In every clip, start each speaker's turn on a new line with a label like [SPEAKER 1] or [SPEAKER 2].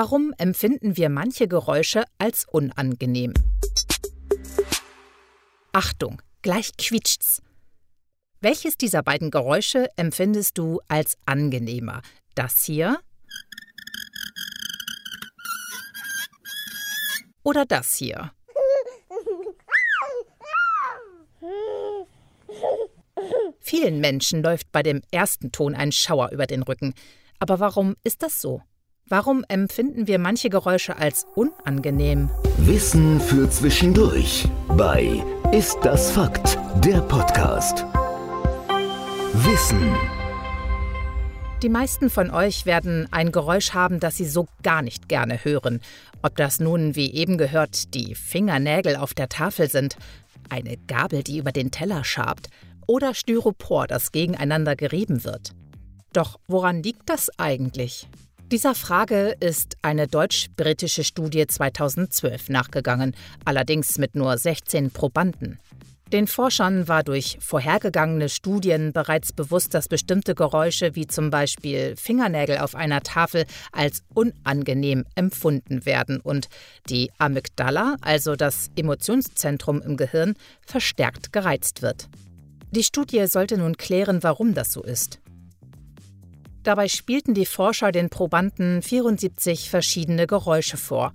[SPEAKER 1] Warum empfinden wir manche Geräusche als unangenehm? Achtung, gleich quietscht's. Welches dieser beiden Geräusche empfindest du als angenehmer? Das hier? Oder das hier? Vielen Menschen läuft bei dem ersten Ton ein Schauer über den Rücken. Aber warum ist das so? Warum empfinden wir manche Geräusche als unangenehm?
[SPEAKER 2] Wissen für zwischendurch bei Ist das Fakt? Der Podcast. Wissen.
[SPEAKER 1] Die meisten von euch werden ein Geräusch haben, das sie so gar nicht gerne hören. Ob das nun, wie eben gehört, die Fingernägel auf der Tafel sind, eine Gabel, die über den Teller schabt, oder Styropor, das gegeneinander gerieben wird. Doch woran liegt das eigentlich? Dieser Frage ist eine deutsch-britische Studie 2012 nachgegangen, allerdings mit nur 16 Probanden. Den Forschern war durch vorhergegangene Studien bereits bewusst, dass bestimmte Geräusche wie zum Beispiel Fingernägel auf einer Tafel als unangenehm empfunden werden und die Amygdala, also das Emotionszentrum im Gehirn, verstärkt gereizt wird. Die Studie sollte nun klären, warum das so ist. Dabei spielten die Forscher den Probanden 74 verschiedene Geräusche vor.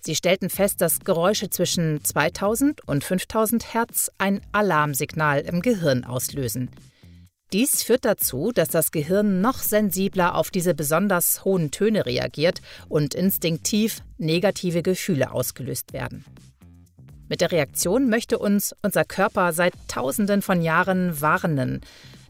[SPEAKER 1] Sie stellten fest, dass Geräusche zwischen 2000 und 5000 Hertz ein Alarmsignal im Gehirn auslösen. Dies führt dazu, dass das Gehirn noch sensibler auf diese besonders hohen Töne reagiert und instinktiv negative Gefühle ausgelöst werden. Mit der Reaktion möchte uns unser Körper seit Tausenden von Jahren warnen,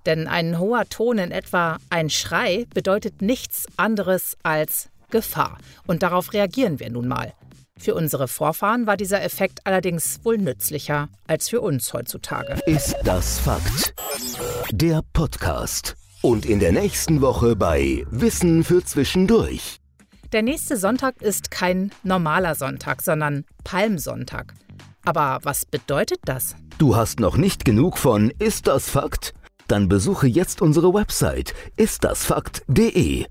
[SPEAKER 1] denn ein hoher Ton in etwa ein Schrei bedeutet nichts anderes als Gefahr. Und darauf reagieren wir nun mal. Für unsere Vorfahren war dieser Effekt allerdings wohl nützlicher als für uns heutzutage.
[SPEAKER 2] Ist das Fakt? Der Podcast. Und in der nächsten Woche bei Wissen für Zwischendurch.
[SPEAKER 1] Der nächste Sonntag ist kein normaler Sonntag, sondern Palmsonntag. Aber was bedeutet das?
[SPEAKER 2] Du hast noch nicht genug von Ist das Fakt? Dann besuche jetzt unsere Website istdasfakt.de